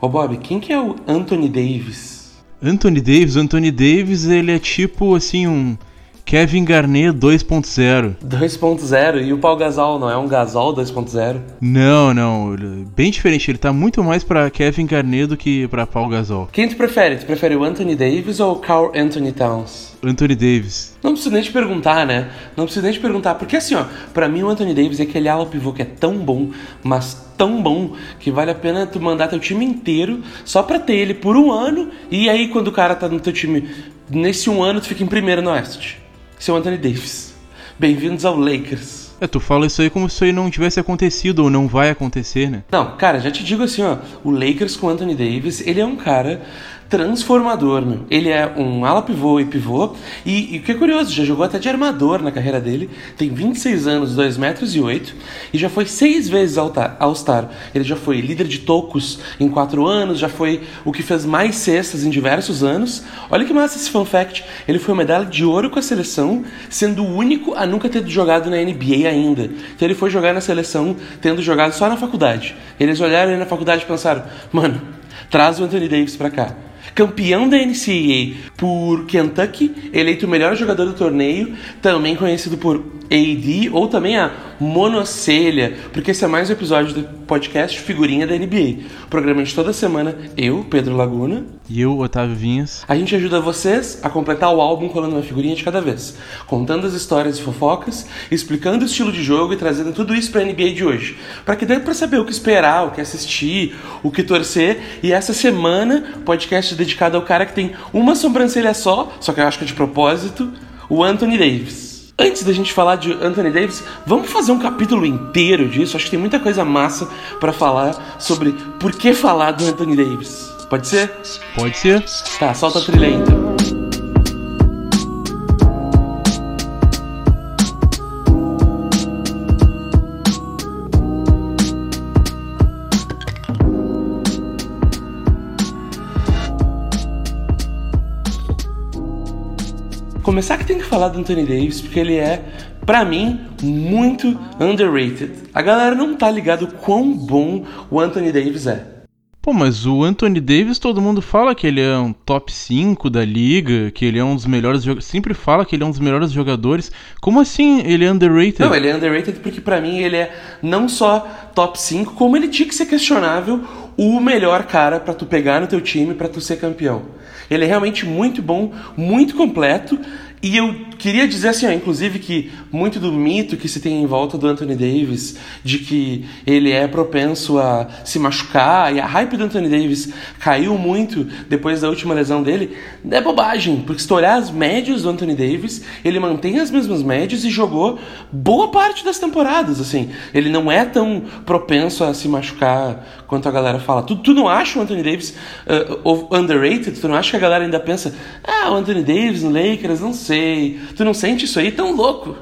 Ô Bob, quem que é o Anthony Davis? Anthony Davis, Anthony Davis, ele é tipo assim um Kevin Garnett 2.0. 2.0 e o Paul Gasol não é um Gasol 2.0? Não, não, bem diferente, ele tá muito mais para Kevin Garnett do que para Paul Gasol. Quem tu prefere? Tu prefere o Anthony Davis ou o Carl Anthony Towns? Anthony Davis. Não preciso nem te perguntar, né? Não preciso nem te perguntar, porque assim, ó, pra mim o Anthony Davis é aquele ala pivô que é tão bom, mas tão bom, que vale a pena tu mandar teu time inteiro só pra ter ele por um ano, e aí quando o cara tá no teu time, nesse um ano tu fica em primeiro no Oeste seu Anthony Davis. Bem-vindos ao Lakers. É, tu fala isso aí como se isso aí não tivesse acontecido ou não vai acontecer, né? Não, cara, já te digo assim, ó, o Lakers com Anthony Davis, ele é um cara transformador, meu. Ele é um ala pivô e pivô. E, e o que é curioso, já jogou até de armador na carreira dele. Tem 26 anos, 2 metros e 8. E já foi seis vezes All-Star. Ele já foi líder de tocos em 4 anos. Já foi o que fez mais cestas em diversos anos. Olha que massa esse fun fact. Ele foi medalha de ouro com a seleção, sendo o único a nunca ter jogado na NBA ainda. Então ele foi jogar na seleção tendo jogado só na faculdade. Eles olharam ele na faculdade e pensaram: mano, traz o Anthony Davis pra cá campeão da NCAA por Kentucky, eleito o melhor jogador do torneio, também conhecido por AD ou também a monocelha, porque esse é mais um episódio do podcast Figurinha da NBA. Programa de toda semana, eu, Pedro Laguna. E eu, Otávio Vinhas. A gente ajuda vocês a completar o álbum colando uma figurinha de cada vez, contando as histórias e fofocas, explicando o estilo de jogo e trazendo tudo isso pra NBA de hoje. para que dê pra saber o que esperar, o que assistir, o que torcer. E essa semana, podcast dedicado ao cara que tem uma sobrancelha só, só que eu acho que é de propósito, o Anthony Davis. Antes da gente falar de Anthony Davis, vamos fazer um capítulo inteiro disso. Acho que tem muita coisa massa para falar sobre por que falar do Anthony Davis. Pode ser? Pode ser. Tá, solta a trilha aí então. Começar que tem que falar do Anthony Davis, porque ele é, para mim, muito underrated. A galera não tá ligado quão bom o Anthony Davis é. Pô, mas o Anthony Davis, todo mundo fala que ele é um top 5 da liga, que ele é um dos melhores sempre fala que ele é um dos melhores jogadores. Como assim ele é underrated? Não, ele é underrated porque para mim ele é não só top 5, como ele tinha que ser questionável o melhor cara para tu pegar no teu time para tu ser campeão. Ele é realmente muito bom, muito completo e eu queria dizer assim, ó, inclusive, que muito do mito que se tem em volta do Anthony Davis, de que ele é propenso a se machucar, e a hype do Anthony Davis caiu muito depois da última lesão dele, é bobagem, porque se tu olhar as médias do Anthony Davis, ele mantém as mesmas médias e jogou boa parte das temporadas, assim. Ele não é tão propenso a se machucar quanto a galera fala. Tu, tu não acha o Anthony Davis uh, underrated? Tu não acha que a galera ainda pensa, ah, o Anthony Davis no Lakers, não sei. Tu não sente isso aí tão louco?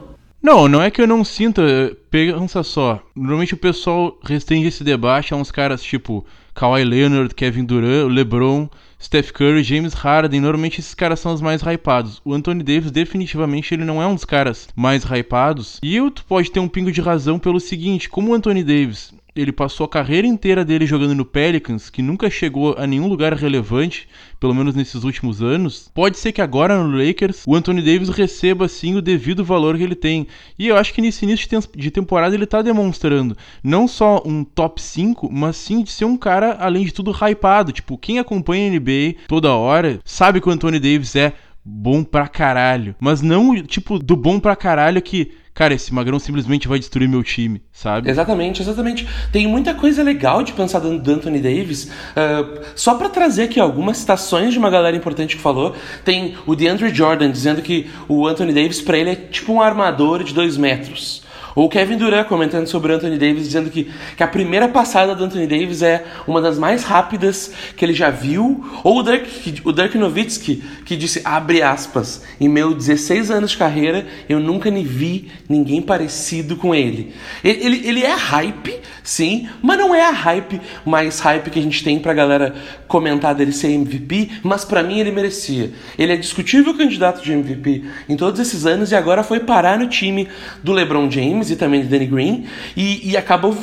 Não, não é que eu não sinta. Pensa só. Normalmente o pessoal restringe esse debate a uns caras tipo Kawhi Leonard, Kevin Durant, LeBron, Steph Curry, James Harden. Normalmente esses caras são os mais hypados. O Anthony Davis, definitivamente, ele não é um dos caras mais hypados. E tu pode ter um pingo de razão pelo seguinte: como o Anthony Davis ele passou a carreira inteira dele jogando no Pelicans, que nunca chegou a nenhum lugar relevante, pelo menos nesses últimos anos. Pode ser que agora no Lakers o Anthony Davis receba sim o devido valor que ele tem. E eu acho que nesse início de temporada ele tá demonstrando não só um top 5, mas sim de ser um cara, além de tudo, hypado. Tipo, quem acompanha a NBA toda hora sabe que o Anthony Davis é bom pra caralho. Mas não, tipo, do bom pra caralho que cara, esse magrão simplesmente vai destruir meu time, sabe? Exatamente, exatamente. Tem muita coisa legal de pensar do, Anthony Davis. Uh, só para trazer aqui algumas citações de uma galera importante que falou, tem o DeAndre Jordan dizendo que o Anthony Davis para ele é tipo um armador de dois metros. Ou o Kevin Durant comentando sobre o Anthony Davis, dizendo que, que a primeira passada do Anthony Davis é uma das mais rápidas que ele já viu. Ou o Dirk, o Dirk Nowitzki, que disse, abre aspas, em meu 16 anos de carreira, eu nunca nem vi ninguém parecido com ele. Ele, ele, ele é hype, sim, mas não é a hype mais hype que a gente tem pra galera comentar dele ser MVP, mas para mim ele merecia. Ele é discutível candidato de MVP em todos esses anos e agora foi parar no time do LeBron James James e também de Danny Green, e, e acabou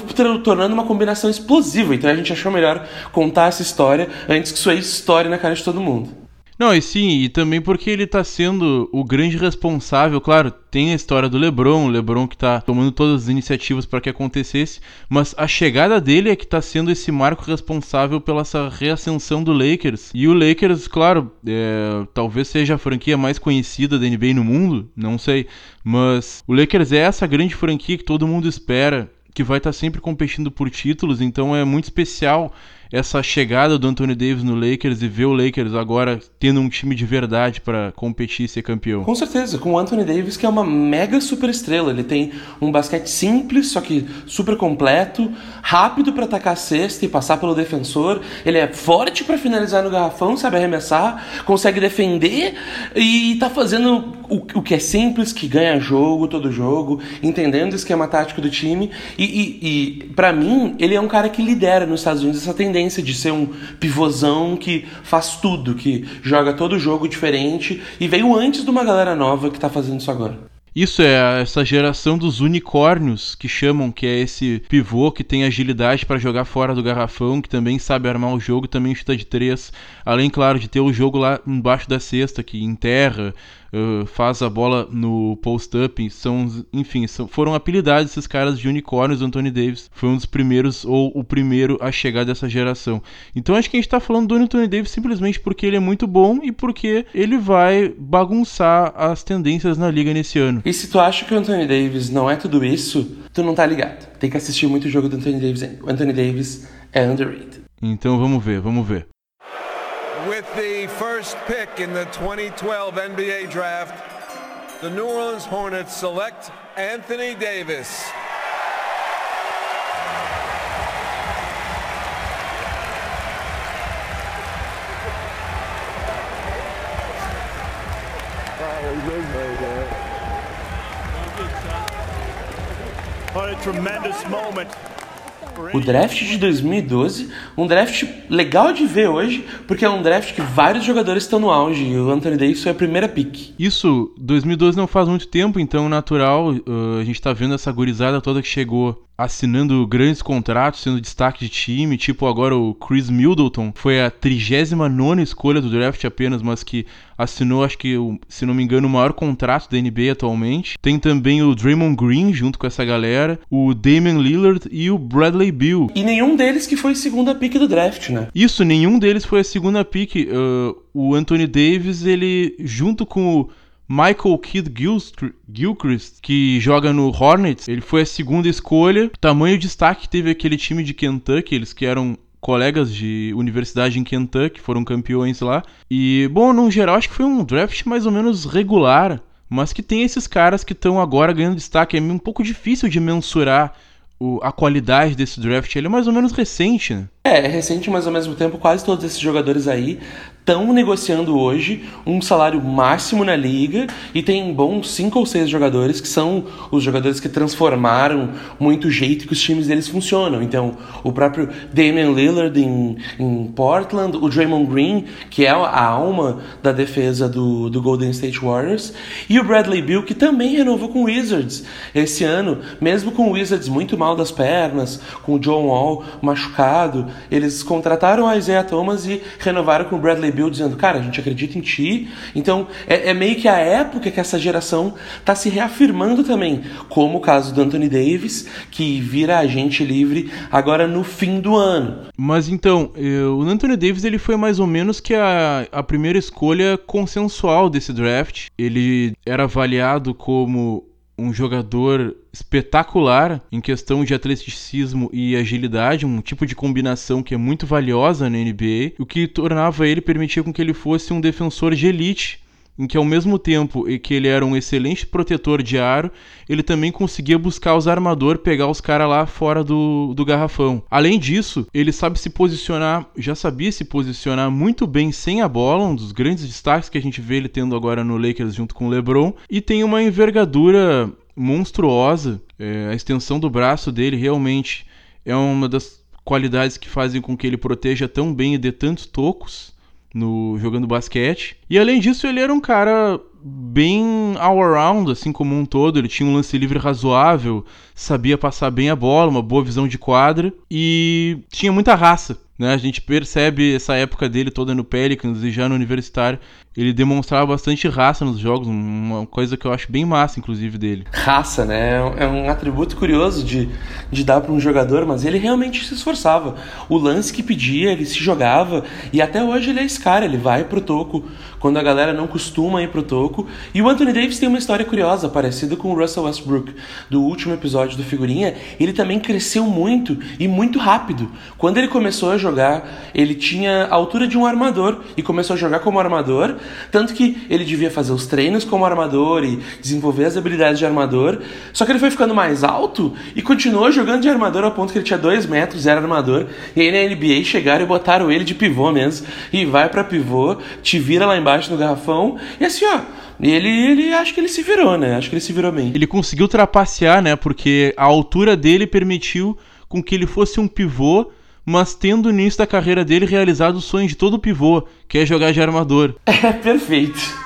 tornando uma combinação explosiva. Então a gente achou melhor contar essa história antes que isso aí história na cara de todo mundo. Não, e sim, e também porque ele tá sendo o grande responsável, claro, tem a história do LeBron, o LeBron que tá tomando todas as iniciativas para que acontecesse, mas a chegada dele é que tá sendo esse marco responsável pela essa reascensão do Lakers. E o Lakers, claro, é, talvez seja a franquia mais conhecida da NBA no mundo, não sei, mas o Lakers é essa grande franquia que todo mundo espera que vai estar tá sempre competindo por títulos, então é muito especial essa chegada do Anthony Davis no Lakers e ver o Lakers agora tendo um time de verdade para competir e ser campeão. Com certeza, com o Anthony Davis que é uma mega super estrela, ele tem um basquete simples, só que super completo, rápido para atacar a cesta e passar pelo defensor, ele é forte para finalizar no garrafão, sabe arremessar, consegue defender e tá fazendo o, o que é simples, que ganha jogo, todo jogo, entendendo o esquema tático do time. E, e, e para mim ele é um cara que lidera nos Estados Unidos essa tendência de ser um pivôzão que faz tudo, que joga todo jogo diferente e veio antes de uma galera nova que tá fazendo isso agora. Isso é essa geração dos unicórnios que chamam, que é esse pivô que tem agilidade para jogar fora do garrafão, que também sabe armar o jogo, também chuta de três, além claro de ter o jogo lá embaixo da cesta que enterra, uh, faz a bola no post-up. São, enfim, são, foram apelidados esses caras de unicórnios. O Anthony Davis foi um dos primeiros, ou o primeiro a chegar dessa geração. Então acho que a gente tá falando do Anthony Davis simplesmente porque ele é muito bom e porque ele vai bagunçar as tendências na liga nesse ano. E se tu acha que o Anthony Davis não é tudo isso, tu não tá ligado. Tem que assistir muito o jogo do Anthony Davis. O Anthony Davis é underrated. Então vamos ver, vamos ver. First pick in the 2012 NBA Draft, the New Orleans Hornets select Anthony Davis. What a tremendous moment o draft de 2012, um draft legal de ver hoje, porque é um draft que vários jogadores estão no auge e o Anthony Davis foi a primeira pick. Isso, 2012 não faz muito tempo, então natural, uh, a gente tá vendo essa gurizada toda que chegou assinando grandes contratos, sendo destaque de time, tipo agora o Chris Middleton, foi a 39 escolha do draft apenas, mas que assinou, acho que, se não me engano, o maior contrato da NBA atualmente. Tem também o Draymond Green junto com essa galera, o Damian Lillard e o Bradley Beal. E nenhum deles que foi segunda pick do draft, né? Isso, nenhum deles foi a segunda pick. Uh, o Anthony Davis, ele, junto com o Michael Kidd Gilchrist, que joga no Hornets, ele foi a segunda escolha. O tamanho destaque teve aquele time de Kentucky, eles que eram colegas de universidade em Kentucky, foram campeões lá. E, bom, no geral, acho que foi um draft mais ou menos regular, mas que tem esses caras que estão agora ganhando destaque. É um pouco difícil de mensurar a qualidade desse draft. Ele é mais ou menos recente, né? É, é recente, mas ao mesmo tempo quase todos esses jogadores aí estão negociando hoje um salário máximo na liga e tem bons cinco ou seis jogadores que são os jogadores que transformaram muito o jeito que os times deles funcionam. Então, o próprio Damian Lillard em, em Portland, o Draymond Green, que é a alma da defesa do, do Golden State Warriors, e o Bradley Beal, que também renovou com o Wizards esse ano, mesmo com o Wizards muito mal das pernas, com o John Wall machucado, eles contrataram a Isaiah Thomas e renovaram com o Bradley Bill, dizendo: Cara, a gente acredita em ti. Então é, é meio que a época que essa geração está se reafirmando também, como o caso do Anthony Davis, que vira agente livre agora no fim do ano. Mas então, eu, o Anthony Davis ele foi mais ou menos que a, a primeira escolha consensual desse draft. Ele era avaliado como um jogador espetacular em questão de atleticismo e agilidade, um tipo de combinação que é muito valiosa na NBA, o que tornava ele, permitia com que ele fosse um defensor de elite, em que ao mesmo tempo que ele era um excelente protetor de aro, ele também conseguia buscar os armadores, pegar os caras lá fora do, do garrafão. Além disso, ele sabe se posicionar, já sabia se posicionar muito bem sem a bola, um dos grandes destaques que a gente vê ele tendo agora no Lakers junto com o LeBron, e tem uma envergadura monstruosa. É, a extensão do braço dele realmente é uma das qualidades que fazem com que ele proteja tão bem e dê tantos tocos no jogando basquete. E além disso, ele era um cara bem all-around, assim como um todo. Ele tinha um lance livre razoável, sabia passar bem a bola, uma boa visão de quadra e tinha muita raça. Né? A gente percebe essa época dele toda no Pelicans e já no Universitário. Ele demonstrava bastante raça nos jogos, uma coisa que eu acho bem massa, inclusive, dele. Raça, né? É um atributo curioso de, de dar para um jogador, mas ele realmente se esforçava. O lance que pedia, ele se jogava, e até hoje ele é esse cara, ele vai pro toco quando a galera não costuma ir pro toco. E o Anthony Davis tem uma história curiosa, parecida com o Russell Westbrook, do último episódio do Figurinha. Ele também cresceu muito e muito rápido. Quando ele começou a jogar, ele tinha a altura de um armador e começou a jogar como armador, tanto que ele devia fazer os treinos como armador e desenvolver as habilidades de armador. Só que ele foi ficando mais alto e continuou jogando de armador ao ponto que ele tinha 2 metros, era armador. E aí na NBA chegaram e botaram ele de pivô mesmo. E vai para pivô, te vira lá embaixo no garrafão. E assim, ó, ele, ele acho que ele se virou, né? Acho que ele se virou bem. Ele conseguiu trapacear, né? Porque a altura dele permitiu com que ele fosse um pivô mas tendo no início da carreira dele realizado o sonho de todo pivô, que é jogar de armador. É, perfeito.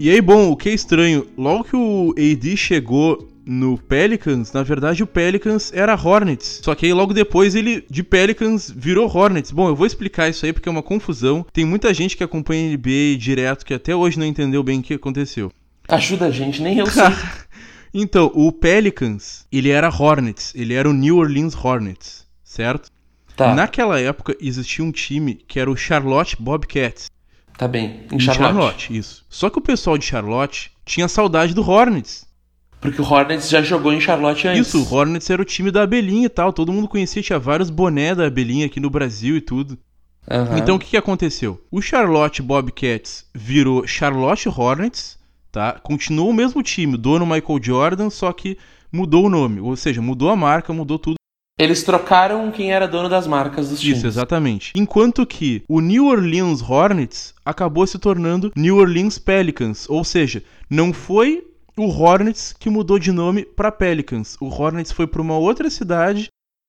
E aí, bom, o que é estranho, logo que o AD chegou no Pelicans, na verdade o Pelicans era Hornets. Só que aí logo depois ele de Pelicans virou Hornets. Bom, eu vou explicar isso aí porque é uma confusão. Tem muita gente que acompanha a NBA direto que até hoje não entendeu bem o que aconteceu. Ajuda a gente, nem eu sei. então, o Pelicans, ele era Hornets, ele era o New Orleans Hornets, certo? Tá. Naquela época existia um time que era o Charlotte Bobcats. Tá bem, em Charlotte. Em Charlotte, isso. Só que o pessoal de Charlotte tinha saudade do Hornets. Porque o Hornets já jogou em Charlotte antes. Isso, o Hornets era o time da Abelhinha e tal. Todo mundo conhecia, tinha vários boné da Abelhinha aqui no Brasil e tudo. Uhum. Então o que, que aconteceu? O Charlotte Bobcats virou Charlotte Hornets, tá? Continuou o mesmo time, dono Michael Jordan, só que mudou o nome. Ou seja, mudou a marca, mudou tudo. Eles trocaram quem era dono das marcas dos times. Isso, exatamente. Enquanto que o New Orleans Hornets acabou se tornando New Orleans Pelicans. Ou seja, não foi o Hornets que mudou de nome para Pelicans. O Hornets foi para uma outra cidade.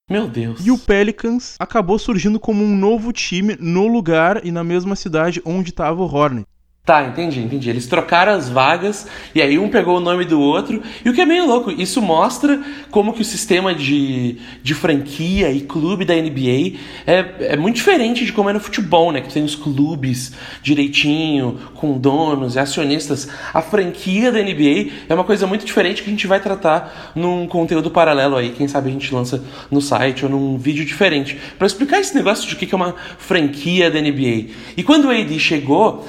Meu Deus. E o Pelicans acabou surgindo como um novo time no lugar e na mesma cidade onde estava o Hornets. Tá, entendi, entendi. Eles trocaram as vagas e aí um pegou o nome do outro. E o que é meio louco, isso mostra como que o sistema de, de franquia e clube da NBA é, é muito diferente de como é no futebol, né? Que tem os clubes direitinho, com donos e acionistas. A franquia da NBA é uma coisa muito diferente que a gente vai tratar num conteúdo paralelo aí. Quem sabe a gente lança no site ou num vídeo diferente. para explicar esse negócio de o que é uma franquia da NBA. E quando o AD chegou,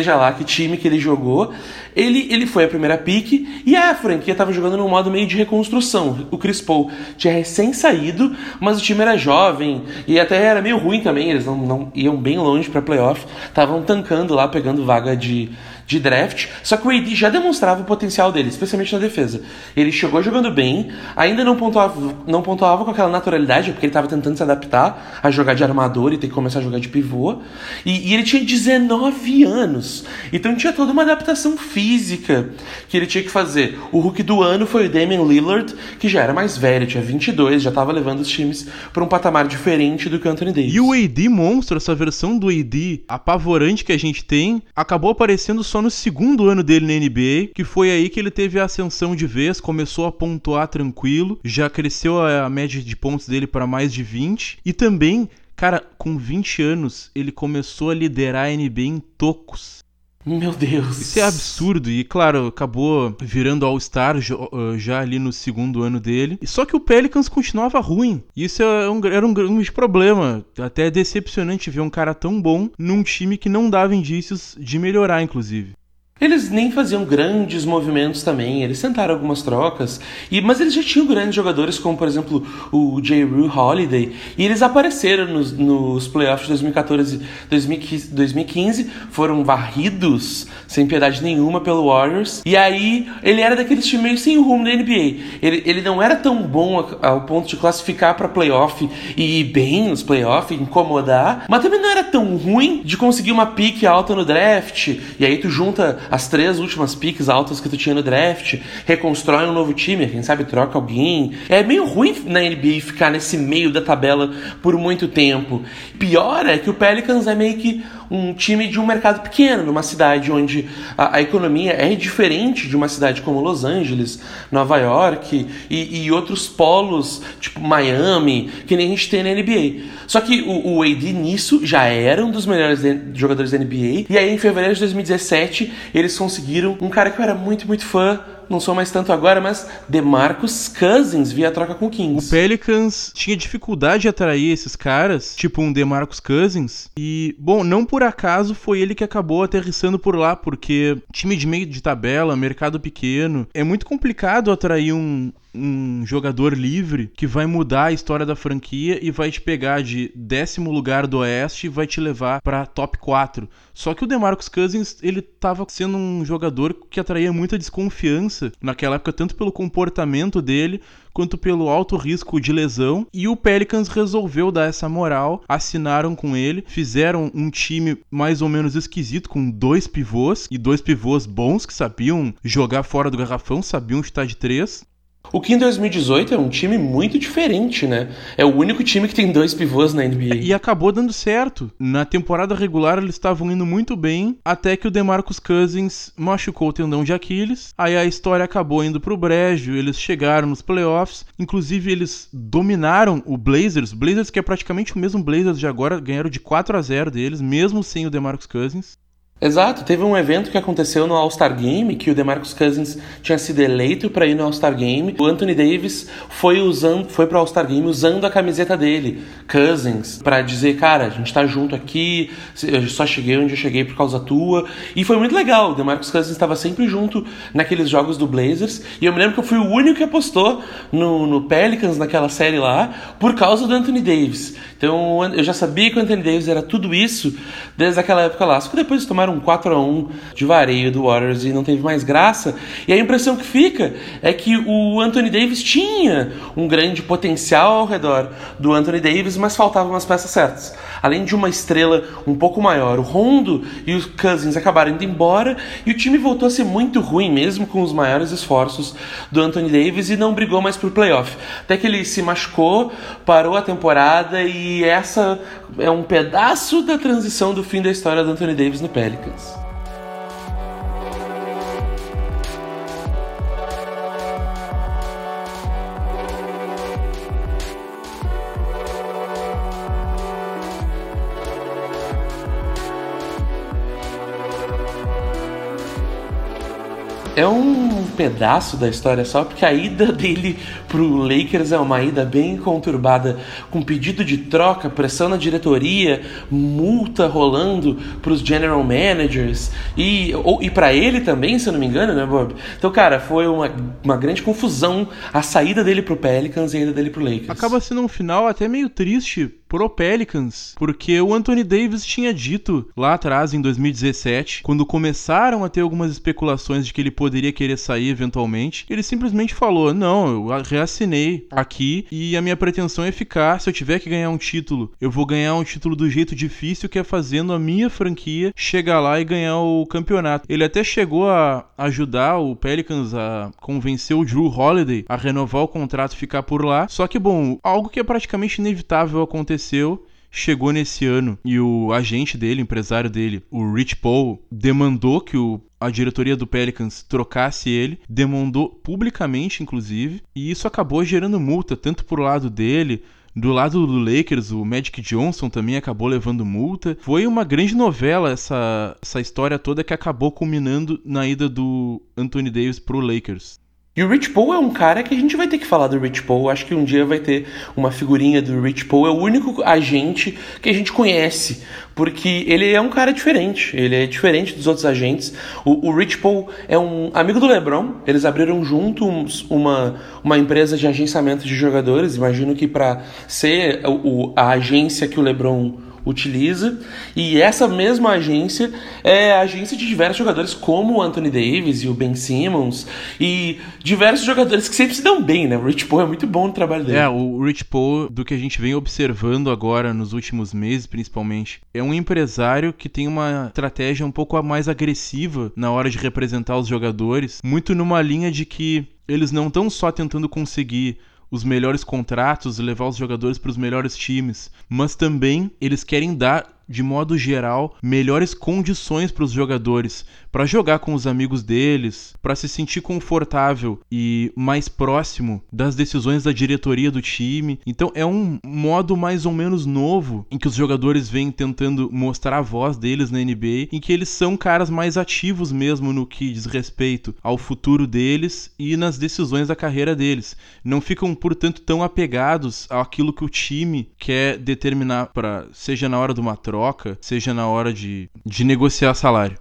seja lá que time que ele jogou, ele, ele foi a primeira pique e a franquia estava jogando num modo meio de reconstrução. O Chris Paul tinha recém saído, mas o time era jovem e até era meio ruim também, eles não, não iam bem longe para playoff, estavam tancando lá, pegando vaga de, de draft, só que o AD já demonstrava o potencial dele, especialmente na defesa. Ele chegou jogando bem, ainda não pontuava, não pontuava com aquela naturalidade, porque ele estava tentando se adaptar a jogar de armador e ter que começar a jogar de pivô. E, e, ele tinha 19 anos, então tinha toda uma adaptação física que ele tinha que fazer. O Hulk do ano foi o Damian Lillard, que já era mais velho, tinha 22, já estava levando os times para um patamar diferente do que o Anthony Davis. E o AD monstro, essa versão do AD apavorante que a gente tem, acabou aparecendo só no segundo ano dele na NBA, que foi aí que ele teve a ascensão de vez, começou a pontuar tranquilo, já cresceu a média de pontos dele para mais de 20 e também, cara, com 20 anos ele começou a liderar a NBA em tocos. Meu Deus. Isso é absurdo. E, claro, acabou virando All-Star uh, já ali no segundo ano dele. Só que o Pelicans continuava ruim. Isso é era um grande problema. Até decepcionante ver um cara tão bom num time que não dava indícios de melhorar, inclusive. Eles nem faziam grandes movimentos também, eles tentaram algumas trocas, e, mas eles já tinham grandes jogadores, como por exemplo o J. Rue Holiday, e eles apareceram nos, nos playoffs de 2014 e 2015, foram varridos sem piedade nenhuma pelo Warriors, e aí ele era daqueles times meio sem rumo da NBA. Ele, ele não era tão bom ao ponto de classificar para playoff e ir bem nos playoffs, incomodar, mas também não era tão ruim de conseguir uma pique alta no draft, e aí tu junta as três últimas picks altas que tu tinha no draft, reconstrói um novo time, quem sabe troca alguém. É meio ruim na NBA ficar nesse meio da tabela por muito tempo. Pior é que o Pelicans é meio que um time de um mercado pequeno, numa cidade onde a, a economia é diferente de uma cidade como Los Angeles, Nova York e, e, outros polos, tipo Miami, que nem a gente tem na NBA. Só que o, o AD nisso já era um dos melhores jogadores da NBA, e aí em fevereiro de 2017 eles conseguiram um cara que eu era muito, muito fã não sou mais tanto agora, mas DeMarcus Cousins via troca com o Kings. O Pelicans tinha dificuldade de atrair esses caras, tipo um DeMarcus Cousins, e, bom, não por acaso foi ele que acabou aterrissando por lá, porque time de meio de tabela, mercado pequeno, é muito complicado atrair um, um jogador livre que vai mudar a história da franquia e vai te pegar de décimo lugar do Oeste e vai te levar para top 4. Só que o DeMarcus Cousins, ele tava sendo um jogador que atraía muita desconfiança naquela época, tanto pelo comportamento dele quanto pelo alto risco de lesão. E o Pelicans resolveu dar essa moral, assinaram com ele, fizeram um time mais ou menos esquisito, com dois pivôs, e dois pivôs bons que sabiam jogar fora do garrafão, sabiam chutar de três. O que em 2018 é um time muito diferente, né? É o único time que tem dois pivôs na NBA. E acabou dando certo. Na temporada regular eles estavam indo muito bem, até que o DeMarcus Cousins machucou o tendão de Aquiles. Aí a história acabou indo pro brejo, eles chegaram nos playoffs, inclusive eles dominaram o Blazers, Blazers que é praticamente o mesmo Blazers de agora, ganharam de 4 a 0 deles, mesmo sem o DeMarcus Cousins. Exato, teve um evento que aconteceu no All-Star Game, que o DeMarcus Cousins tinha sido eleito para ir no All-Star Game. O Anthony Davis foi usando, foi pro All-Star Game usando a camiseta dele, Cousins, para dizer, cara, a gente tá junto aqui, eu só cheguei onde eu cheguei por causa tua. E foi muito legal. O DeMarcus Cousins estava sempre junto naqueles jogos do Blazers, e eu me lembro que eu fui o único que apostou no, no Pelicans naquela série lá por causa do Anthony Davis. Então eu já sabia que o Anthony Davis era tudo isso desde aquela época lá. Só que depois um 4 a 1 de vareio do Warriors e não teve mais graça. E a impressão que fica é que o Anthony Davis tinha um grande potencial ao redor do Anthony Davis, mas faltavam as peças certas. Além de uma estrela um pouco maior, o Rondo e os Cousins acabaram indo embora e o time voltou a ser muito ruim, mesmo com os maiores esforços do Anthony Davis e não brigou mais por playoff. Até que ele se machucou, parou a temporada e essa é um pedaço da transição do fim da história do Anthony Davis no É um pedaço da história só, porque a ida dele pro Lakers é uma ida bem conturbada, com pedido de troca, pressão na diretoria, multa rolando pros general managers e, ou, e para ele também, se eu não me engano, né, Bob? Então, cara, foi uma, uma grande confusão a saída dele pro Pelicans e a ida dele pro Lakers. Acaba sendo um final até meio triste pro Pelicans, porque o Anthony Davis tinha dito lá atrás, em 2017, quando começaram a ter algumas especulações de que ele poderia querer sair eventualmente, ele simplesmente falou: Não, eu reassinei aqui e a minha pretensão é ficar. Se eu tiver que ganhar um título, eu vou ganhar um título do jeito difícil, que é fazendo a minha franquia chegar lá e ganhar o campeonato. Ele até chegou a ajudar o Pelicans a convencer o Drew Holiday a renovar o contrato e ficar por lá. Só que, bom, algo que é praticamente inevitável acontecer aconteceu chegou nesse ano e o agente dele, empresário dele, o Rich Paul, demandou que o, a diretoria do Pelicans trocasse ele, demandou publicamente, inclusive, e isso acabou gerando multa, tanto pro lado dele. Do lado do Lakers, o Magic Johnson também acabou levando multa. Foi uma grande novela essa, essa história toda que acabou culminando na ida do Anthony Davis pro Lakers. E o Rich Paul é um cara que a gente vai ter que falar do Rich Paul. Acho que um dia vai ter uma figurinha do Rich Paul. É o único agente que a gente conhece, porque ele é um cara diferente. Ele é diferente dos outros agentes. O, o Rich Paul é um amigo do LeBron. Eles abriram juntos uma, uma empresa de agenciamento de jogadores. Imagino que para ser o, a agência que o LeBron utiliza. E essa mesma agência é a agência de diversos jogadores, como o Anthony Davis e o Ben Simmons, e diversos jogadores que sempre se dão bem, né? O Rich Paul é muito bom no trabalho dele. É, o Rich Paul, do que a gente vem observando agora nos últimos meses, principalmente, é um empresário que tem uma estratégia um pouco mais agressiva na hora de representar os jogadores, muito numa linha de que eles não estão só tentando conseguir os melhores contratos levar os jogadores para os melhores times, mas também eles querem dar de modo geral, melhores condições para os jogadores, para jogar com os amigos deles, para se sentir confortável e mais próximo das decisões da diretoria do time. Então é um modo mais ou menos novo em que os jogadores vêm tentando mostrar a voz deles na NBA, em que eles são caras mais ativos mesmo no que diz respeito ao futuro deles e nas decisões da carreira deles. Não ficam, portanto, tão apegados àquilo que o time quer determinar para seja na hora de uma troca troca, seja na hora de, de negociar salário.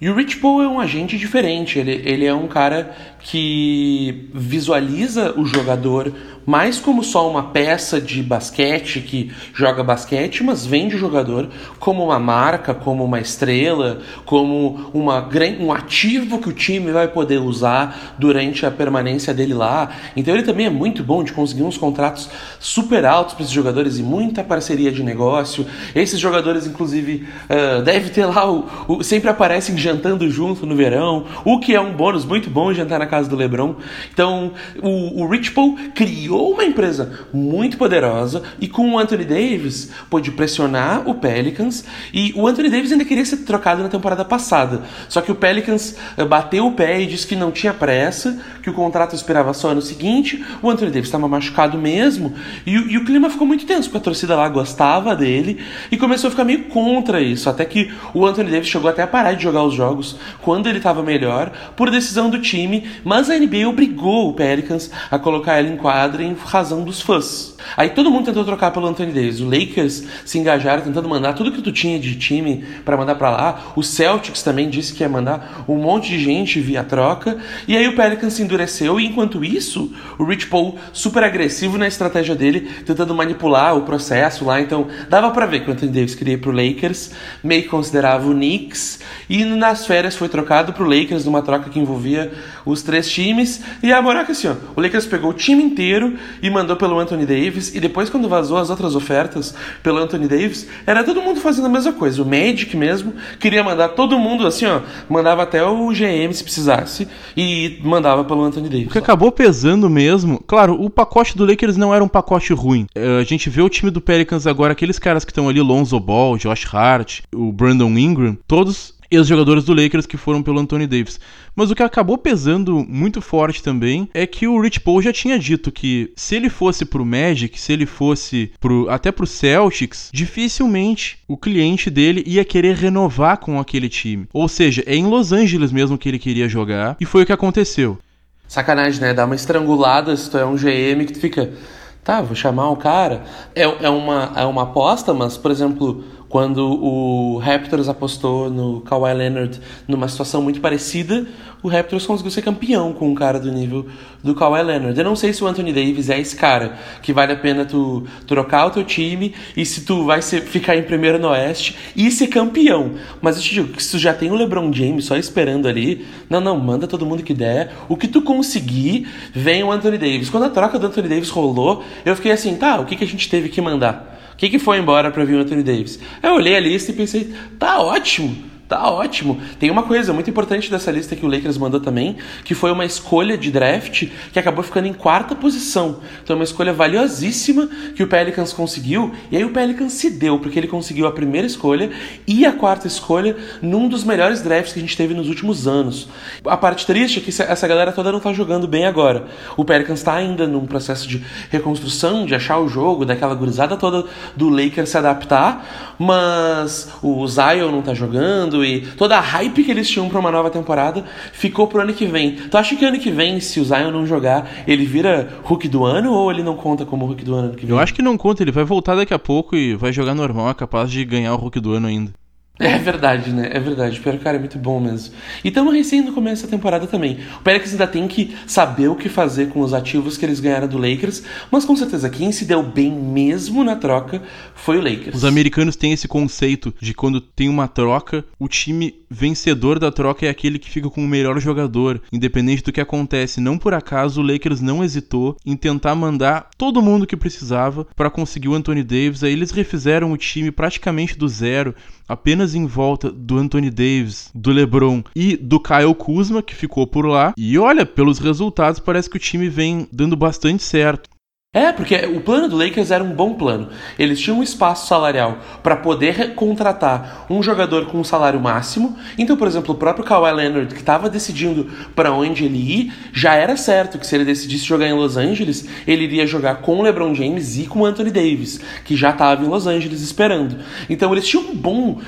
E o Rich Paul é um agente diferente, ele, ele é um cara que visualiza o jogador mais como só uma peça de basquete que joga basquete, mas vende o jogador como uma marca, como uma estrela, como uma, um ativo que o time vai poder usar durante a permanência dele lá. Então ele também é muito bom de conseguir uns contratos super altos para esses jogadores e muita parceria de negócio. Esses jogadores, inclusive, uh, deve ter lá o, o, sempre aparecem jantando junto no verão, o que é um bônus muito bom jantar na casa do LeBron. Então o, o Rich Paul criou criou uma empresa muito poderosa e com o Anthony Davis pôde pressionar o Pelicans e o Anthony Davis ainda queria ser trocado na temporada passada. Só que o Pelicans eh, bateu o pé e disse que não tinha pressa, que o contrato esperava só ano seguinte. O Anthony Davis estava machucado mesmo e, e, o clima ficou muito tenso, porque a torcida lá gostava dele e começou a ficar meio contra isso. Até que o Anthony Davis chegou até a parar de jogar os jogos quando ele estava melhor, por decisão do time, mas a NBA obrigou o Pelicans a colocar ele em quadra em razão dos fãs. Aí todo mundo tentou trocar pelo Anthony Davis. O Lakers se engajaram tentando mandar tudo que tu tinha de time para mandar para lá. O Celtics também disse que ia mandar um monte de gente via troca. E aí o Pelicans se endureceu. E enquanto isso, o Rich Paul super agressivo na estratégia dele, tentando manipular o processo lá. Então dava para ver que o Anthony Davis queria ir pro Lakers, meio considerava o Knicks. E nas férias foi trocado pro Lakers numa troca que envolvia os três times. E a moral é que assim, ó, o Lakers pegou o time inteiro e mandou pelo Anthony Davis. E depois, quando vazou as outras ofertas pelo Anthony Davis, era todo mundo fazendo a mesma coisa. O Magic mesmo queria mandar todo mundo assim, ó, mandava até o GM se precisasse e mandava pelo Anthony Davis. O que acabou pesando mesmo, claro, o pacote do Lakers não era um pacote ruim. É, a gente vê o time do Pelicans agora, aqueles caras que estão ali, Lonzo Ball, Josh Hart, o Brandon Ingram, todos e os jogadores do Lakers que foram pelo Anthony Davis. Mas o que acabou pesando muito forte também é que o Rich Paul já tinha dito que se ele fosse pro Magic, se ele fosse pro, até pro Celtics, dificilmente o cliente dele ia querer renovar com aquele time. Ou seja, é em Los Angeles mesmo que ele queria jogar e foi o que aconteceu. Sacanagem, né? Dá uma estrangulada se tu é um GM que tu fica, tá, vou chamar o cara. É, é, uma, é uma aposta, mas, por exemplo, quando o Raptors apostou no Kawhi Leonard numa situação muito parecida, o Raptors conseguiu ser campeão com um cara do nível do Kawhi Leonard. Eu não sei se o Anthony Davis é esse cara que vale a pena tu trocar o teu time e se tu vai ser, ficar em primeiro no Oeste e ser campeão. Mas eu te digo que se tu já tem o LeBron James só esperando ali, não, não, manda todo mundo que der. O que tu conseguir, vem o Anthony Davis. Quando a troca do Anthony Davis rolou, eu fiquei assim, tá, o que, que a gente teve que mandar? Que, que foi embora para vir o Anthony Davis? Eu olhei a lista e pensei, tá ótimo. Tá ótimo. Tem uma coisa muito importante dessa lista que o Lakers mandou também, que foi uma escolha de draft que acabou ficando em quarta posição. Então, uma escolha valiosíssima que o Pelicans conseguiu. E aí o Pelicans se deu, porque ele conseguiu a primeira escolha e a quarta escolha num dos melhores drafts que a gente teve nos últimos anos. A parte triste é que essa galera toda não tá jogando bem agora. O Pelicans está ainda num processo de reconstrução, de achar o jogo, daquela gurizada toda do Lakers se adaptar, mas o Zion não tá jogando e toda a hype que eles tinham para uma nova temporada ficou pro ano que vem. Tu acha que ano que vem, se o Zion não jogar, ele vira Hulk do ano ou ele não conta como Hulk do ano, ano que vem? Eu acho que não conta, ele vai voltar daqui a pouco e vai jogar normal, é capaz de ganhar o Hulk do ano ainda. É verdade, né? É verdade. O Pior cara é muito bom mesmo. E estamos recém no começo da temporada também. O Pelicans ainda tem que saber o que fazer com os ativos que eles ganharam do Lakers, mas com certeza quem se deu bem mesmo na troca foi o Lakers. Os americanos têm esse conceito de quando tem uma troca, o time vencedor da troca é aquele que fica com o melhor jogador, independente do que acontece. Não por acaso o Lakers não hesitou em tentar mandar todo mundo que precisava para conseguir o Anthony Davis. Aí eles refizeram o time praticamente do zero apenas em volta do Anthony Davis, do LeBron e do Kyle Kuzma, que ficou por lá. E olha, pelos resultados, parece que o time vem dando bastante certo. É, porque o plano do Lakers era um bom plano. Eles tinham um espaço salarial para poder contratar um jogador com um salário máximo. Então, por exemplo, o próprio Kawhi Leonard, que estava decidindo para onde ele ir, já era certo que se ele decidisse jogar em Los Angeles, ele iria jogar com o LeBron James e com o Anthony Davis, que já estava em Los Angeles esperando. Então, eles tinham um bom,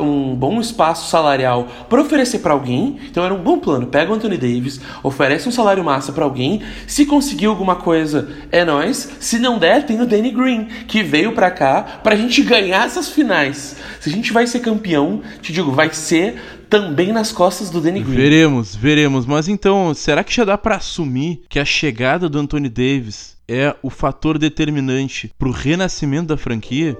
um bom espaço salarial para oferecer para alguém. Então, era um bom plano. Pega o Anthony Davis, oferece um salário massa para alguém. Se conseguir alguma coisa, é nóis se não der, tem o Danny Green, que veio para cá pra gente ganhar essas finais. Se a gente vai ser campeão, te digo, vai ser também nas costas do Danny Green. Veremos, veremos. Mas então, será que já dá para assumir que a chegada do Anthony Davis é o fator determinante pro renascimento da franquia?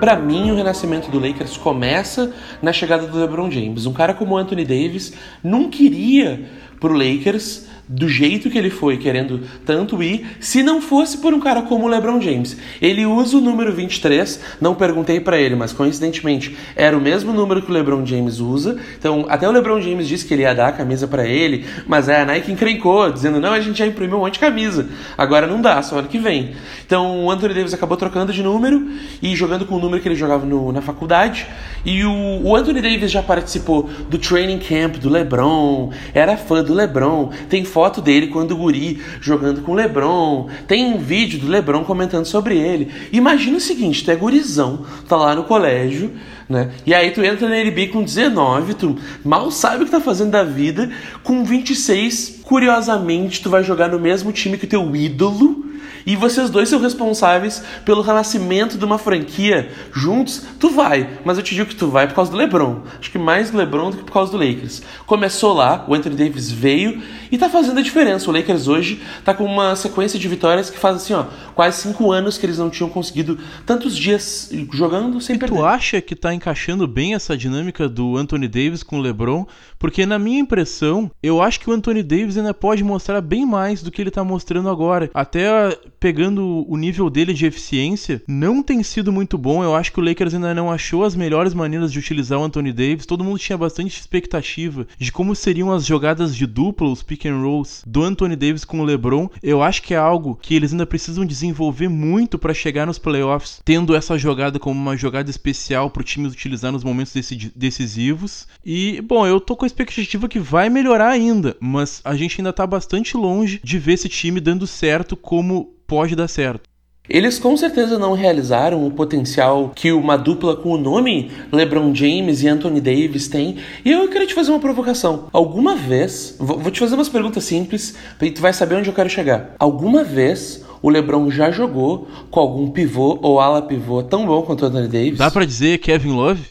Para mim, o renascimento do Lakers começa na chegada do LeBron James. Um cara como Anthony Davis não queria pro Lakers do jeito que ele foi querendo tanto ir, se não fosse por um cara como o LeBron James. Ele usa o número 23, não perguntei para ele, mas coincidentemente era o mesmo número que o LeBron James usa. Então, até o LeBron James disse que ele ia dar a camisa para ele, mas é a Nike encrencou, dizendo: "Não, a gente já imprimiu um monte de camisa. Agora não dá, só ano que vem". Então, o Anthony Davis acabou trocando de número e jogando com o número que ele jogava no, na faculdade. E o, o Anthony Davis já participou do training camp do LeBron, era fã do LeBron, tem foto dele quando o guri jogando com o LeBron, tem um vídeo do LeBron comentando sobre ele. Imagina o seguinte, tu é gurizão, tá lá no colégio, né? E aí tu entra na NBA com 19, tu mal sabe o que tá fazendo da vida, com 26, curiosamente tu vai jogar no mesmo time que o teu ídolo, e vocês dois são responsáveis pelo renascimento de uma franquia juntos, tu vai. Mas eu te digo que tu vai por causa do LeBron. Acho que mais do LeBron do que por causa do Lakers. Começou lá, o Anthony Davis veio e tá fazendo a diferença. O Lakers hoje tá com uma sequência de vitórias que faz assim, ó, quase cinco anos que eles não tinham conseguido tantos dias jogando sem e perder. Tu acha que tá encaixando bem essa dinâmica do Anthony Davis com o LeBron? Porque na minha impressão, eu acho que o Anthony Davis ainda pode mostrar bem mais do que ele tá mostrando agora. Até pegando o nível dele de eficiência, não tem sido muito bom. Eu acho que o Lakers ainda não achou as melhores maneiras de utilizar o Anthony Davis. Todo mundo tinha bastante expectativa de como seriam as jogadas de dupla, os pick and rolls do Anthony Davis com o LeBron. Eu acho que é algo que eles ainda precisam desenvolver muito para chegar nos playoffs, tendo essa jogada como uma jogada especial para o time utilizar nos momentos decisivos. E, bom, eu tô com expectativa que vai melhorar ainda, mas a gente ainda tá bastante longe de ver esse time dando certo como pode dar certo. Eles com certeza não realizaram o potencial que uma dupla com o nome LeBron James e Anthony Davis tem. E eu queria te fazer uma provocação. Alguma vez, vou te fazer umas perguntas simples e tu vai saber onde eu quero chegar. Alguma vez o LeBron já jogou com algum pivô ou ala pivô tão bom quanto o Anthony Davis? Dá para dizer Kevin Love?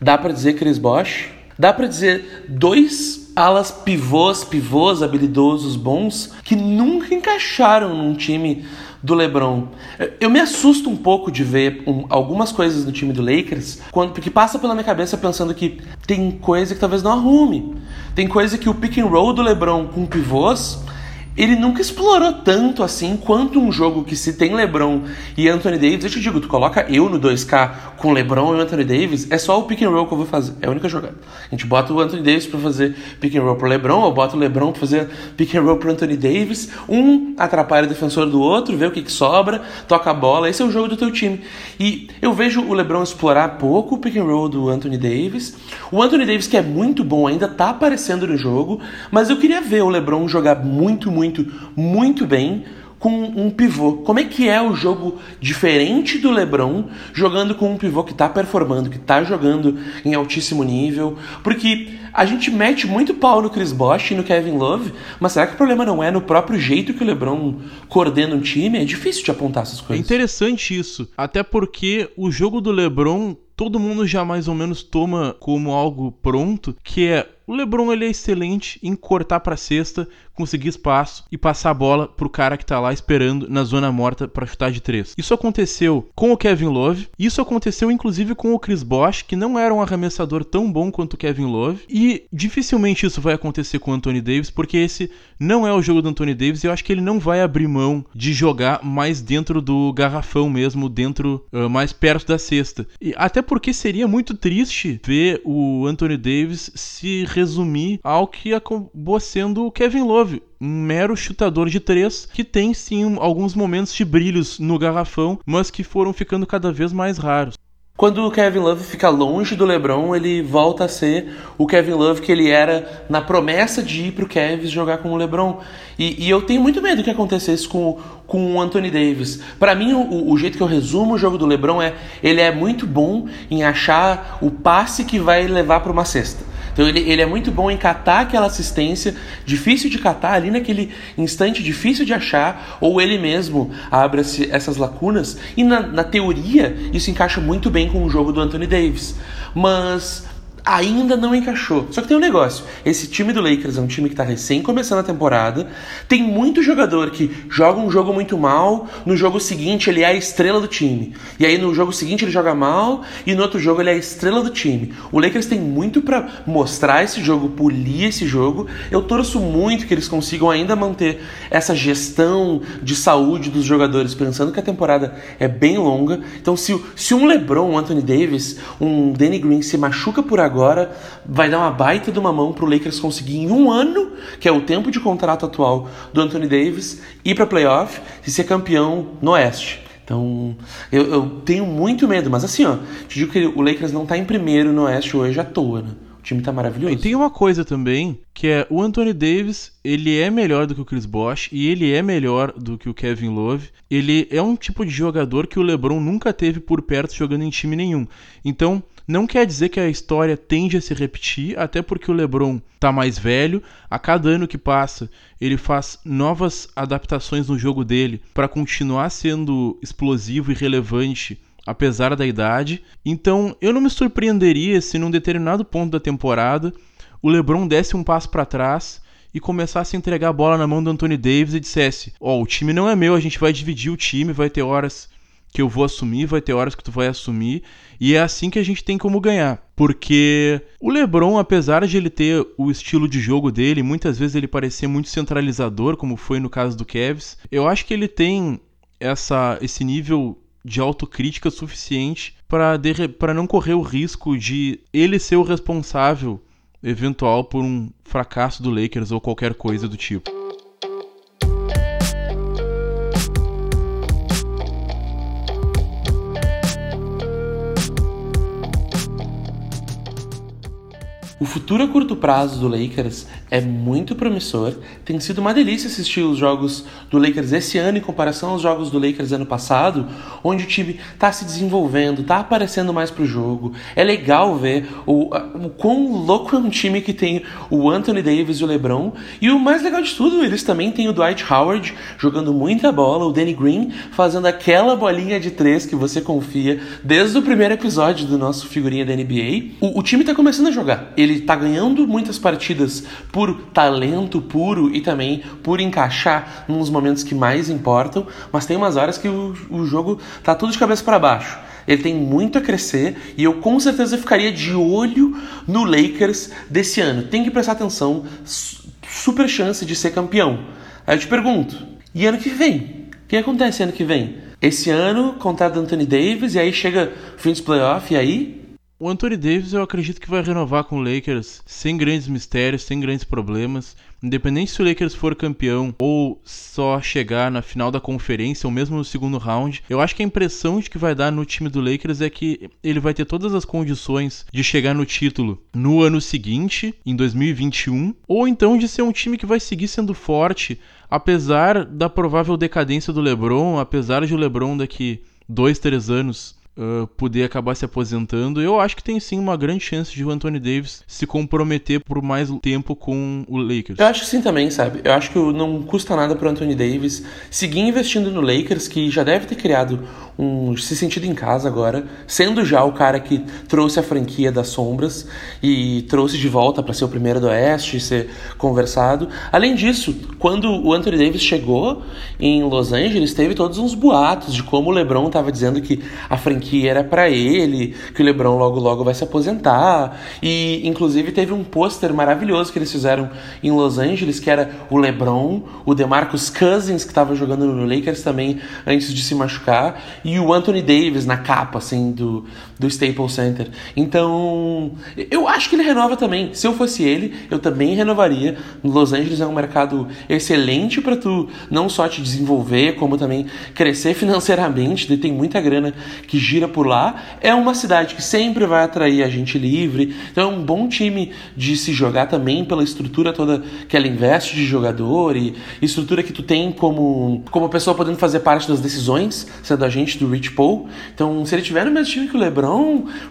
Dá para dizer Chris Bosh? Dá para dizer dois alas pivôs, pivôs habilidosos bons que nunca encaixaram num time do LeBron. Eu me assusto um pouco de ver um, algumas coisas no time do Lakers, quando, porque passa pela minha cabeça pensando que tem coisa que talvez não arrume. Tem coisa que o pick and roll do LeBron com pivôs ele nunca explorou tanto assim quanto um jogo que se tem LeBron e Anthony Davis. Eu te digo, tu coloca eu no 2K com LeBron e Anthony Davis, é só o pick and roll que eu vou fazer. É a única jogada. A gente bota o Anthony Davis para fazer pick and roll pro LeBron, eu boto o LeBron para fazer pick and roll pro Anthony Davis. Um atrapalha o defensor do outro, vê o que, que sobra, toca a bola. Esse é o jogo do teu time. E eu vejo o LeBron explorar pouco o pick and roll do Anthony Davis. O Anthony Davis, que é muito bom, ainda tá aparecendo no jogo, mas eu queria ver o LeBron jogar muito, muito muito, muito bem com um pivô. Como é que é o jogo diferente do LeBron jogando com um pivô que está performando, que está jogando em altíssimo nível? Porque a gente mete muito pau no Chris Bosh e no Kevin Love, mas será que o problema não é no próprio jeito que o LeBron coordena um time? É difícil de apontar essas É coisas. interessante isso, até porque o jogo do LeBron todo mundo já mais ou menos toma como algo pronto, que é o LeBron ele é excelente em cortar para cesta, conseguir espaço e passar a bola pro cara que tá lá esperando na zona morta para chutar de três. Isso aconteceu com o Kevin Love, isso aconteceu inclusive com o Chris Bosh, que não era um arremessador tão bom quanto o Kevin Love, e dificilmente isso vai acontecer com o Anthony Davis, porque esse não é o jogo do Anthony Davis e eu acho que ele não vai abrir mão de jogar mais dentro do garrafão mesmo, dentro uh, mais perto da cesta. E até porque seria muito triste ver o Anthony Davis se resumir ao que acabou sendo o Kevin Love, um mero chutador de três que tem sim alguns momentos de brilhos no garrafão, mas que foram ficando cada vez mais raros. Quando o Kevin Love fica longe do LeBron, ele volta a ser o Kevin Love que ele era na promessa de ir pro Cavs jogar com o LeBron. E, e eu tenho muito medo que acontecesse com, com o Anthony Davis. Para mim, o, o, jeito que eu resumo o jogo do LeBron é ele é muito bom em achar o passe que vai levar para uma cesta. Então ele, ele é muito bom em catar aquela assistência, difícil de catar ali naquele instante, difícil de achar, ou ele mesmo abre essas lacunas. E na, na teoria, isso encaixa muito bem com o jogo do Anthony Davis. Mas ainda não encaixou. Só que tem um negócio: esse time do Lakers é um time que está recém começando a temporada. Tem muito jogador que joga um jogo muito mal, no jogo seguinte ele é a estrela do time. E aí no jogo seguinte ele joga mal e no outro jogo ele é a estrela do time. O Lakers tem muito para mostrar esse jogo, polir esse jogo. Eu torço muito que eles consigam ainda manter essa gestão de saúde dos jogadores, pensando que a temporada é bem longa. Então se, se um LeBron, um Anthony Davis, um Danny Green se machuca por agora agora vai dar uma baita de uma mão pro Lakers conseguir em um ano, que é o tempo de contrato atual do Anthony Davis, ir para playoff e ser campeão no Oeste. Então, eu, eu, tenho muito medo, mas assim, ó, te digo que o Lakers não tá em primeiro no Oeste hoje à toa, né? O time tá maravilhoso. E tem uma coisa também, que é o Anthony Davis, ele é melhor do que o Chris Bosh e ele é melhor do que o Kevin Love. Ele é um tipo de jogador que o LeBron nunca teve por perto jogando em time nenhum. Então, não quer dizer que a história tende a se repetir, até porque o LeBron tá mais velho. A cada ano que passa, ele faz novas adaptações no jogo dele para continuar sendo explosivo e relevante apesar da idade. Então, eu não me surpreenderia se num determinado ponto da temporada o LeBron desse um passo para trás e começasse a entregar a bola na mão do Anthony Davis e dissesse: "Ó, oh, o time não é meu, a gente vai dividir o time, vai ter horas que eu vou assumir, vai ter horas que tu vai assumir, e é assim que a gente tem como ganhar. Porque o LeBron, apesar de ele ter o estilo de jogo dele, muitas vezes ele parecer muito centralizador, como foi no caso do Cavs, eu acho que ele tem essa esse nível de autocrítica suficiente para não correr o risco de ele ser o responsável eventual por um fracasso do Lakers ou qualquer coisa do tipo. O futuro a curto prazo do Lakers é muito promissor. Tem sido uma delícia assistir os jogos do Lakers esse ano em comparação aos jogos do Lakers ano passado, onde o time está se desenvolvendo, está aparecendo mais pro jogo. É legal ver o, o quão louco é um time que tem o Anthony Davis e o LeBron. E o mais legal de tudo, eles também têm o Dwight Howard jogando muita bola, o Danny Green fazendo aquela bolinha de três que você confia desde o primeiro episódio do nosso figurinha da NBA. O, o time está começando a jogar ele tá ganhando muitas partidas por talento puro e também por encaixar nos momentos que mais importam, mas tem umas horas que o, o jogo tá tudo de cabeça para baixo. Ele tem muito a crescer e eu com certeza ficaria de olho no Lakers desse ano. Tem que prestar atenção, super chance de ser campeão. Aí eu te pergunto, e ano que vem? O que acontece ano que vem? Esse ano, contrato do Anthony Davis, e aí chega o fim dos playoffs, e aí O Anthony Davis eu acredito que vai renovar com o Lakers sem grandes mistérios, sem grandes problemas. Independente se o Lakers for campeão ou só chegar na final da conferência ou mesmo no segundo round, eu acho que a impressão de que vai dar no time do Lakers é que ele vai ter todas as condições de chegar no título no ano seguinte, em 2021, ou então de ser um time que vai seguir sendo forte, apesar da provável decadência do LeBron, apesar de o LeBron daqui dois, três anos uh, poder acabar se aposentando, eu acho que tem sim uma grande chance de o Anthony Davis se comprometer por mais tempo com o Lakers. Eu acho que sim também, sabe? Eu acho que não custa nada pro Anthony Davis seguir investindo no Lakers, que já deve ter criado um se sentido em casa agora, sendo já o cara que trouxe a franquia das sombras e trouxe de volta para ser o primeiro do Oeste, ser conversado. Além disso, quando o Anthony Davis chegou em Los Angeles, teve todos uns boatos de como o LeBron estava dizendo que a franquia era para ele, que o LeBron logo logo vai se aposentar. E inclusive teve um pôster maravilhoso que eles fizeram em Los Angeles que era o LeBron, o DeMarcus Cousins que estava jogando no Lakers também antes de se machucar e o Anthony Davis na capa, assim, do, do Staples Center. Então, eu acho que ele renova também. Se eu fosse ele, eu também renovaria. Los Angeles é um mercado excelente para tu não só te desenvolver, como também crescer financeiramente. Tem muita grana que gira por lá. É uma cidade que sempre vai atrair a gente livre. Então, é um bom time de se jogar também pela estrutura toda que ela investe de jogador e estrutura que tu tem como, como pessoa podendo fazer parte das decisões, sendo agente agente do Rich Paul. Então, se ele tiver no mesmo time que o LeBron,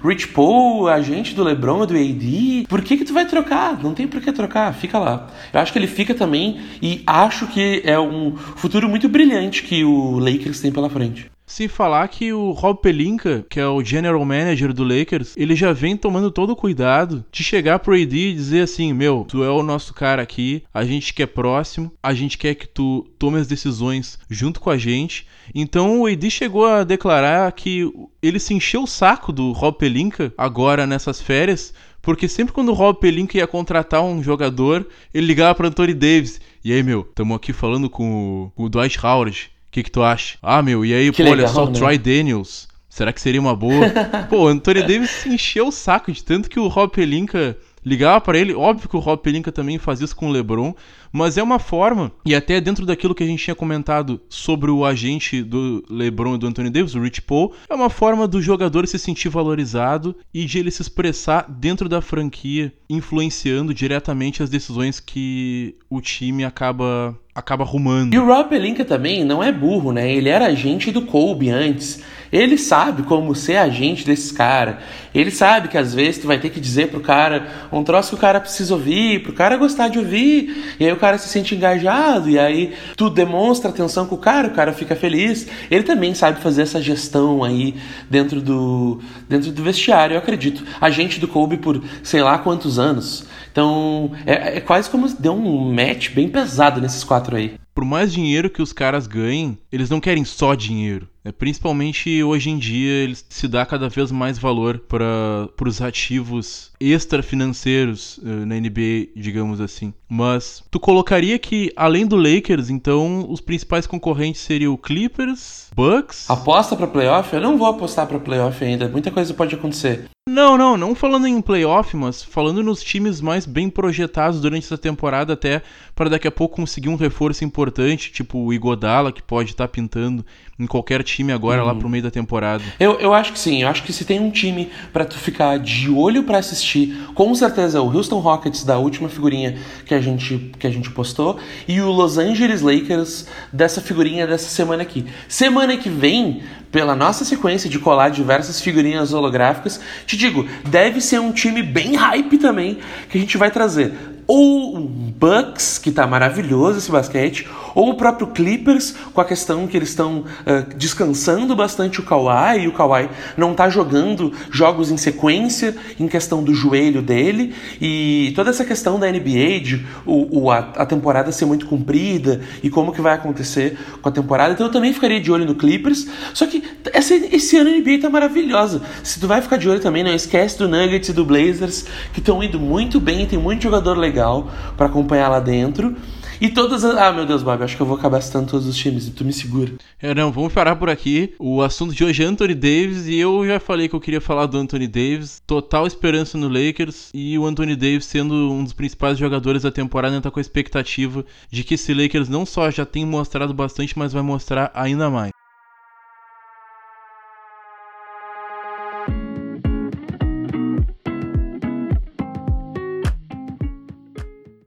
Rich Paul, agente do LeBron, do AD, por que que tu vai trocar? Não tem por que trocar, fica lá. Eu acho que ele fica também e acho que é um futuro muito brilhante que o Lakers tem pela frente. Se falar que o Rob Pelinka, que é o general manager do Lakers, ele já vem tomando todo o cuidado de chegar pro AD e dizer assim: Meu, tu é o nosso cara aqui, a gente quer próximo, a gente quer que tu tome as decisões junto com a gente. Então o AD chegou a declarar que ele se encheu o saco do Rob Pelinka agora nessas férias, porque sempre quando o Rob Pelinka ia contratar um jogador, ele ligava para Anthony Davis. E aí, meu, estamos aqui falando com o, o Dwight Howard que, que tu acha? Ah, meu, e aí, que pô, legal, olha só, né? Troy Daniels. Será que seria uma boa? pô, o Anthony Davis se encheu o saco de tanto que o Rob Pelinka ligava para ele. Óbvio que o Rob Pelinka também fazia isso com o LeBron, mas é uma forma, e até dentro daquilo que a gente tinha comentado sobre o agente do LeBron e do Anthony Davis, o Rich Paul, é uma forma do jogador se sentir valorizado e de ele se expressar dentro da franquia, influenciando diretamente as decisões que o time acaba acaba arrumando. E o Rob Pelinka também não é burro, né? Ele era agente do Kobe antes. Ele sabe como ser agente desses caras. Ele sabe que às vezes tu vai ter que dizer pro cara um troço que o cara precisa ouvir, pro cara gostar de ouvir, e aí o cara se sente engajado, e aí tu demonstra atenção com o cara, o cara fica feliz. Ele também sabe fazer essa gestão aí dentro do, dentro do vestiário, eu acredito. Agente do Kobe por sei lá quantos anos. Então, é, é quase como deu um match bem pesado nesses quatro aí. Por mais dinheiro que os caras ganhem, eles não querem só dinheiro. É, principalmente hoje em dia, eles se dá cada vez mais valor para os ativos extra-financeiros uh, na NBA, digamos assim. Mas tu colocaria que, além do Lakers, então, os principais concorrentes seriam o Clippers, Bucks... Aposta para playoff? Eu não vou apostar para playoff ainda. Muita coisa pode acontecer. Não, não, não falando em playoff, mas falando nos times mais bem projetados durante essa temporada, até para daqui a pouco conseguir um reforço importante, tipo o Igodala, que pode estar tá pintando em qualquer time agora lá pro meio da temporada. Eu, eu acho que sim, eu acho que se tem um time para tu ficar de olho para assistir, com certeza é o Houston Rockets da última figurinha que a gente que a gente postou e o Los Angeles Lakers dessa figurinha dessa semana aqui. Semana que vem pela nossa sequência de colar diversas figurinhas holográficas, te digo, deve ser um time bem hype também que a gente vai trazer ou o Bucks, que está maravilhoso esse basquete, ou o próprio Clippers, com a questão que eles estão uh, descansando bastante o Kawhi, e o Kawhi não está jogando jogos em sequência, em questão do joelho dele, e toda essa questão da NBA, de o, o a, a, temporada ser muito comprida, e como que vai acontecer com a temporada, então eu também ficaria de olho no Clippers, só que essa, esse ano a NBA está maravilhosa, se tu vai ficar de olho também, não esquece do Nuggets e do Blazers, que estão indo muito bem, tem muito jogador legal, legal para acompanhar lá dentro. E todas as... Ah, meu Deus, Bob, acho que eu vou acabar citando todos os times e tu me segura. É, não, vamos parar por aqui. O assunto de hoje é Anthony Davis e eu já falei que eu queria falar do Anthony Davis. Total esperança no Lakers e o Anthony Davis sendo um dos principais jogadores da temporada, tá com a expectativa de que esse Lakers não só já tem mostrado bastante, mas vai mostrar ainda mais.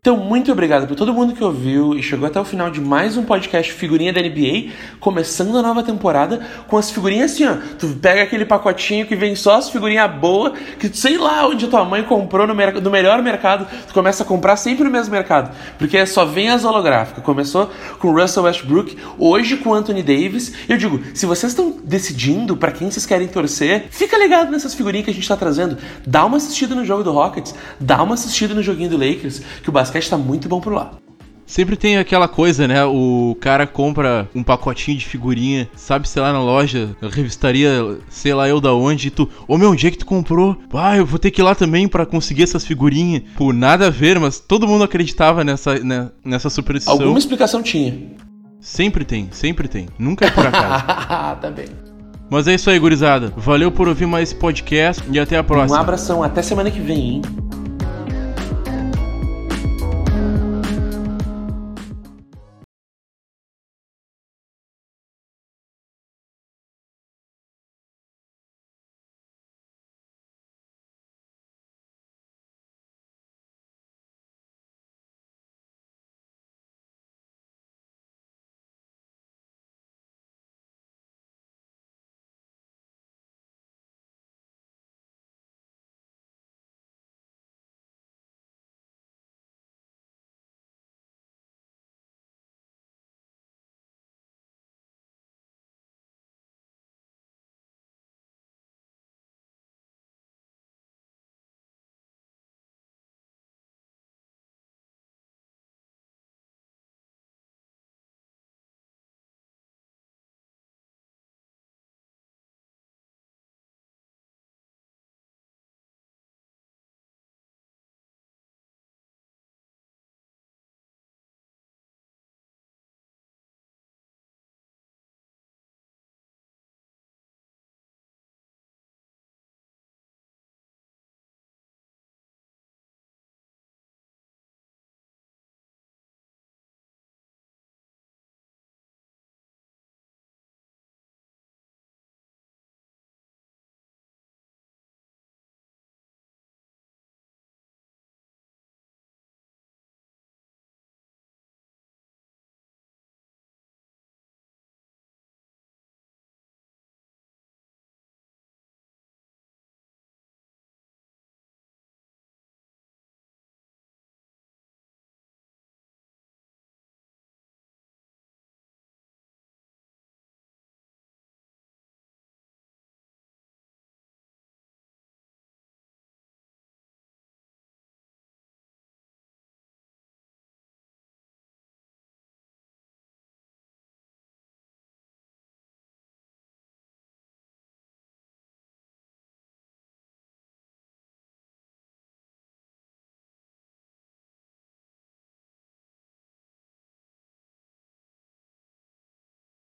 Então, muito obrigado por todo mundo que ouviu e chegou até o final de mais um podcast Figurinha da NBA, começando a nova temporada com as figurinhas assim, ó. Tu pega aquele pacotinho que vem só as figurinhas boas, que sei lá onde tua mãe comprou no, no melhor mercado, tu começa a comprar sempre no mesmo mercado, porque só vem as holográficas. Começou com Russell Westbrook, hoje com Anthony Davis. Eu digo, se vocês estão decidindo para quem vocês querem torcer, fica ligado nessas figurinhas que a gente tá trazendo. Dá uma assistida no jogo do Rockets, dá uma assistida no joguinho do Lakers, que o basquete basquete tá muito bom por lá. Sempre tem aquela coisa, né? O cara compra um pacotinho de figurinha, sabe, sei lá, na loja, revistaria, sei lá eu da onde, e tu, ô oh, meu, onde é que tu comprou? Ah, eu vou ter que ir lá também para conseguir essas figurinhas. Por nada a ver, mas todo mundo acreditava nessa, né, nessa superstição. Alguma explicação tinha. Sempre tem, sempre tem. Nunca é por acaso. tá bem. Mas é isso aí, gurizada. Valeu por ouvir mais esse podcast e até a próxima. Um abração, até semana que vem, hein?